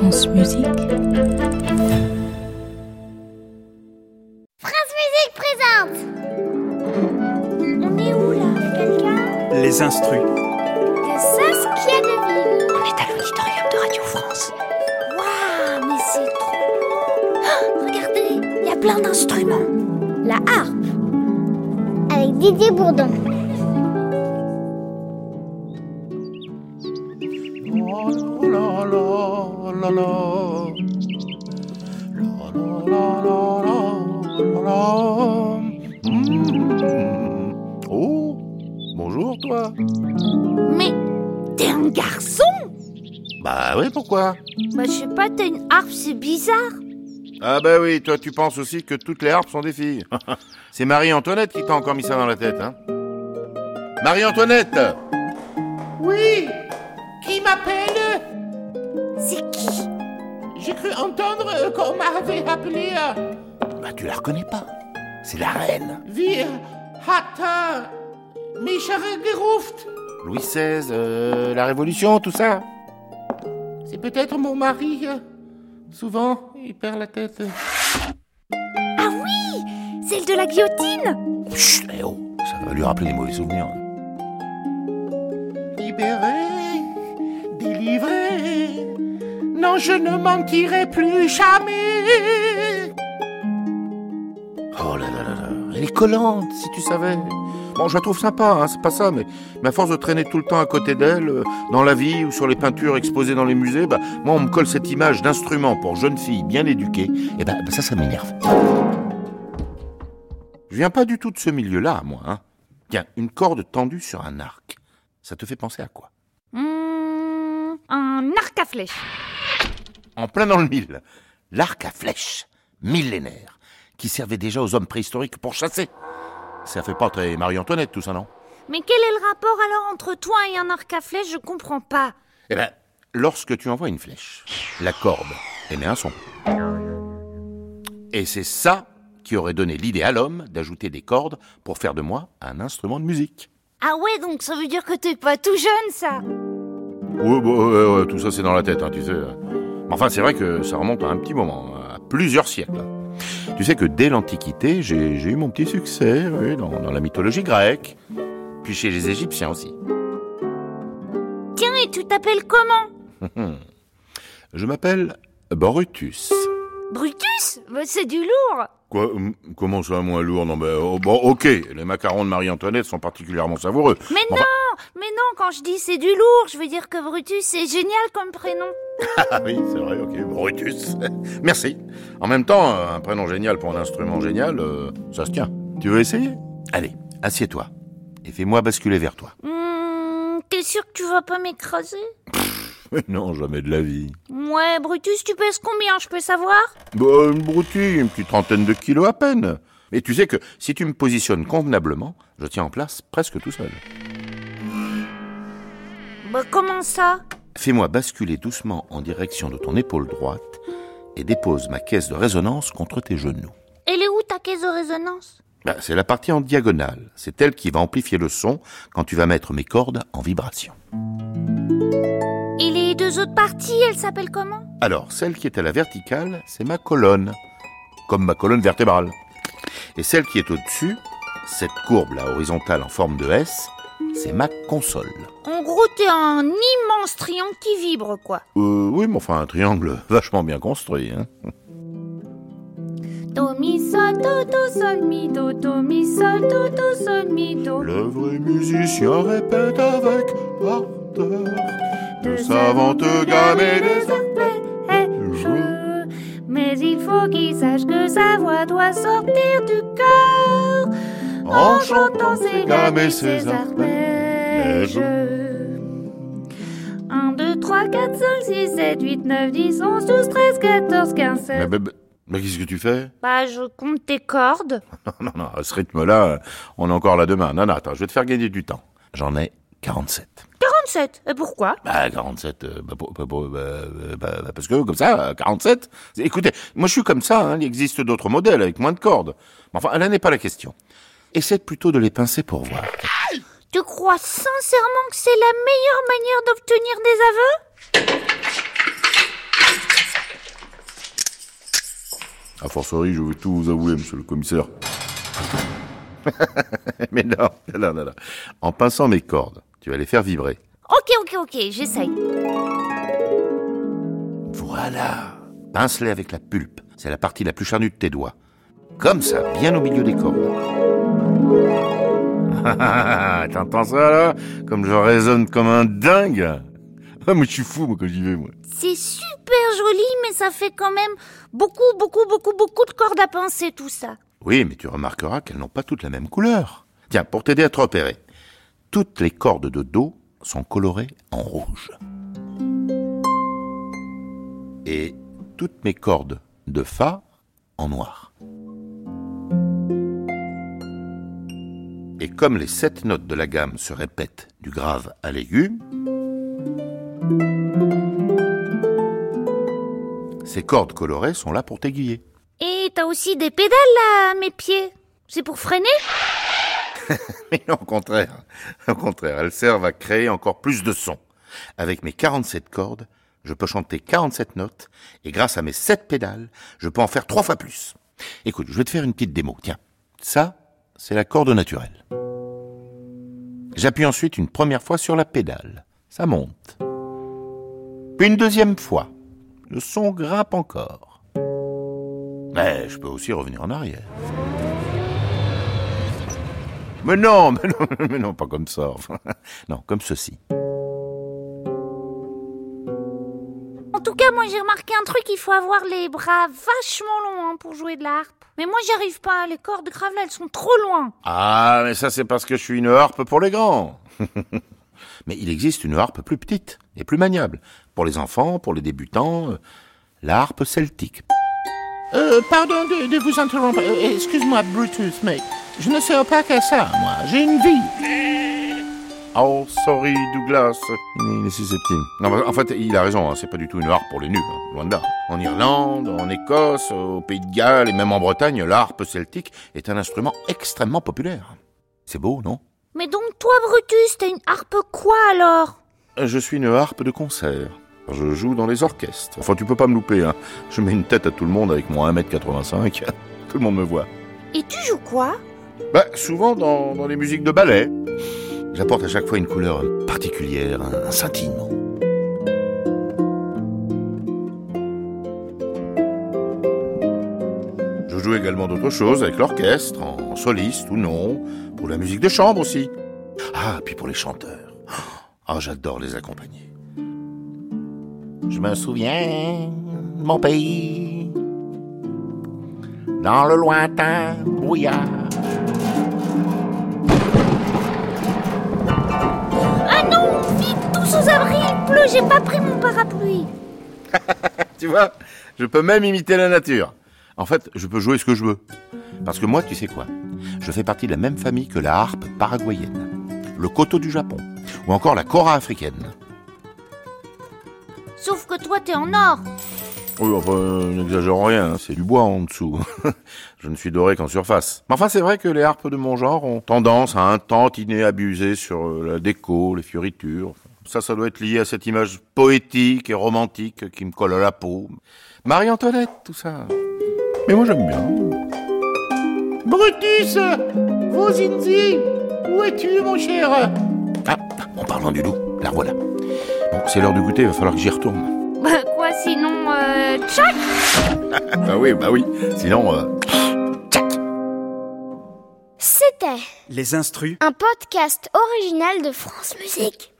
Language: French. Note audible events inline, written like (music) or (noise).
France Musique. France Musique présente. On est où là? Quelqu'un? Les instrus. De Saskia Deville On est à l'auditorium de Radio France. Waouh, mais c'est trop Ah, Regardez, il y a plein d'instruments. La harpe. Avec Didier Bourdon la la la. Mm. Oh, bonjour toi. Mais t'es un garçon? Bah oui, pourquoi? Bah je sais pas, t'as une harpe, c'est bizarre Ah bah oui, toi tu penses aussi que toutes les harpes sont des filles. (laughs) C'est Marie-Antoinette qui t'a encore mis ça dans la tête, hein Marie-Antoinette Oui Qui m'appelle? C'est qui? J'ai cru entendre euh, qu'on m'avait appelé euh, Bah tu la reconnais pas. C'est la reine. Wir hatten mich gerufen. Louis XVI, euh, la Révolution, tout ça. C'est peut-être mon mari. euh, Souvent, il perd la tête. Ah oui Celle de la guillotine Chut, eh oh, ça va lui rappeler des mauvais souvenirs. Libéré, je ne mentirai plus jamais. Oh là là là là, elle est collante, si tu savais. Bon, je la trouve sympa, hein, c'est pas ça, mais, mais à force de traîner tout le temps à côté d'elle, euh, dans la vie ou sur les peintures exposées dans les musées, bah, moi, on me colle cette image d'instrument pour jeune fille bien éduquée, et ben bah, ça, ça m'énerve. Je viens pas du tout de ce milieu-là, moi. Hein. Tiens, une corde tendue sur un arc, ça te fait penser à quoi? Hmm, Un arc à flèche En plein dans le mille, l'arc à flèche, millénaire, qui servait déjà aux hommes préhistoriques pour chasser. Ça fait pas très Marie-Antoinette, tout ça, non? Mais quel est le rapport alors entre toi et un arc à flèche Je comprends pas. Eh ben, lorsque tu envoies une flèche, la corde émet un son. Et c'est ça qui aurait donné l'idée à l'homme d'ajouter des cordes pour faire de moi un instrument de musique. Ah ouais, donc ça veut dire que t'es pas tout jeune, ça? Ouais, bah, ouais, ouais, tout ça c'est dans la tête, hein, tu sais. Enfin, c'est vrai que ça remonte à un petit moment, à plusieurs siècles. Tu sais que dès l'Antiquité, j'ai eu mon petit succès, oui, dans, dans la mythologie grecque, puis chez les Égyptiens aussi. Tiens, et tu t'appelles comment? (laughs) Je m'appelle Brutus. Brutus? C'est du lourd Quoi hum, Comment ça, moins lourd? Non, mais oh, bon, ok. Les macarons de Marie-Antoinette sont particulièrement savoureux. Mais non Mais non, quand je dis c'est du lourd, je veux dire que Brutus, c'est génial comme prénom. Ah oui, c'est vrai, ok. Brutus. (laughs) Merci. En même temps, euh, un prénom génial pour un instrument génial, euh, ça se tient. Tu veux essayer? Allez, assieds-toi et fais-moi basculer vers toi. Hmm, T'es sûr que tu vas pas m'écraser? (laughs) Mais non, jamais de la vie. Ouais, Brutus, tu pèses combien, je peux savoir? Bah, une broutille, une petite trentaine de kilos à peine. Mais tu sais que si tu me positionnes convenablement, je tiens en place presque tout seul. Bah comment ça? Fais-moi basculer doucement en direction de ton épaule droite et dépose ma caisse de résonance contre tes genoux. Elle est où ta caisse de résonance? Bah, c'est la partie en diagonale. C'est elle qui va amplifier le son quand tu vas mettre mes cordes en vibration. Et les deux autres parties, elles s'appellent comment? Alors, celle qui est à la verticale, c'est ma colonne, comme ma colonne vertébrale. Et celle qui est au-dessus, cette courbe là horizontale en forme de S, c'est ma console. En gros, t'es un immense triangle qui vibre, quoi. Euh, oui, mais enfin un triangle vachement bien construit. Hein. Do, mi, sol, do, do, sol, mi, do, do, mi, sol, do, do, sol, mi, do. Le vrai musicien répète avec ardeur de savantes gammes et des arpèges. Mais il faut qu'il sache que sa voix doit sortir du cœur en chantant ses gammes et ses arpèges. 1, 2, 3, 4, 5, 6, 7, 8, 9, 10, 11, 12, 13, 14, 15, 16. Mais, mais- mais qu'est-ce que tu fais? Bah, je compte tes cordes. (laughs) Non, non, à ce rythme-là, on est encore là demain. Non, non, attends, je vais te faire gagner du temps. J'en ai 47. 47. Et pourquoi? Bah, 47, euh, bah, pour- bah, euh, bah, bah, parce que comme ça, euh, 47. Écoutez, moi je suis comme ça, hein, il existe d'autres modèles avec moins de cordes. Mais enfin, là n'est pas la question. Essaie plutôt de les pincer pour voir. Tu crois sincèrement que c'est la meilleure manière d'obtenir des aveux? A fortiori, je veux tout vous avouer, monsieur le commissaire. (laughs) Mais non, non, non, non. En pinçant mes cordes, tu vas les faire vibrer. Ok, ok, ok, j'essaye. Voilà. Pince-les avec la pulpe. C'est la partie la plus charnue de tes doigts. Comme ça, bien au milieu des cordes. (laughs) T'entends ça là? Comme je résonne comme un dingue Ah mais je suis fou moi quand j'y vais moi. C'est super joli, mais ça fait quand même beaucoup, beaucoup, beaucoup, beaucoup de cordes à pincer tout ça. Oui, mais tu remarqueras qu'elles n'ont pas toutes la même couleur. Tiens, pour t'aider à te repérer, toutes les cordes de Do sont colorées en rouge. Et toutes mes cordes de Fa en noir. Comme les sept notes de la gamme se répètent du grave à l'aigu, ces cordes colorées sont là pour t'aiguiller. Et t'as aussi des pédales là à mes pieds. C'est pour freiner? (laughs) Mais non, au contraire. Au contraire, elles servent à créer encore plus de sons. Avec mes 47 cordes, je peux chanter 47 notes, et grâce à mes 7 pédales, je peux en faire trois fois plus. Écoute, je vais te faire une petite démo. Tiens, ça, c'est la corde naturelle. J'appuie ensuite une première fois sur la pédale. Ça monte. Puis une deuxième fois. Le son grimpe encore. Mais je peux aussi revenir en arrière. Mais non, (laughs) mais non, mais non, pas comme ça. Non, comme ceci. En tout cas, moi j'ai remarqué un truc, il faut avoir les bras vachement longs hein, pour jouer de la harpe. Mais moi j'y arrive pas, les cordes graves là, elles sont trop loin. Ah, mais ça c'est parce que je suis une harpe pour les grands. (laughs) mais il existe une harpe plus petite et plus maniable. Pour les enfants, pour les débutants, euh, la harpe celtique. Euh, pardon de, de vous interrompre. Euh, Excuse-moi, Brutus, mais je ne sais pas qu'à ça, moi. J'ai une vie. Oh, sorry, Douglas. Il est susceptible. Non, en fait, il a raison, hein, c'est pas du tout une harpe pour les nuls, hein, loin de là. En Irlande, en Écosse, au Pays de Galles et même en Bretagne, la harpe celtique est un instrument extrêmement populaire. C'est beau, non? Mais donc toi, Brutus, t'as une harpe quoi alors? Je suis une harpe de concert. Je joue dans les orchestres. Enfin, tu peux pas me louper, hein. Je mets une tête à tout le monde avec mon 1m85. (laughs) tout le monde me voit. Et tu joues quoi? Bah, souvent dans, dans les musiques de ballet. J'apporte à chaque fois une couleur particulière, un, un scintillement. Je joue également d'autres choses avec l'orchestre, en soliste ou non, pour la musique de chambre aussi. Ah, puis pour les chanteurs. Ah, j'adore les accompagner. Je me souviens de mon pays, dans le lointain brouillard. Il pleut, j'ai pas pris mon parapluie. (laughs) Tu vois, je peux même imiter la nature. En fait, je peux jouer ce que je veux. Parce que moi, tu sais quoi? Je fais partie de la même famille que la harpe paraguayenne, le koto du Japon, ou encore la kora africaine. Sauf que toi, t'es en or. Oui, enfin, n'exagérons rien, hein, c'est du bois en dessous. (laughs) je ne suis doré qu'en surface. Mais enfin, c'est vrai que les harpes de mon genre ont tendance à un tantiner abuser sur euh, la déco, les fioritures. Ça, ça doit être lié à cette image poétique et romantique qui me colle à la peau. Marie-Antoinette, tout ça. Mais moi, j'aime bien. Brutus Vosinzi Où es-tu, mon cher? Ah, en parlant du loup, la revoilà. Bon, c'est l'heure du goûter, il va falloir que j'y retourne. Bah quoi, sinon, euh, tchac (laughs) bah oui, bah oui. Sinon, euh, C'était Les instrus un podcast original de France Musique.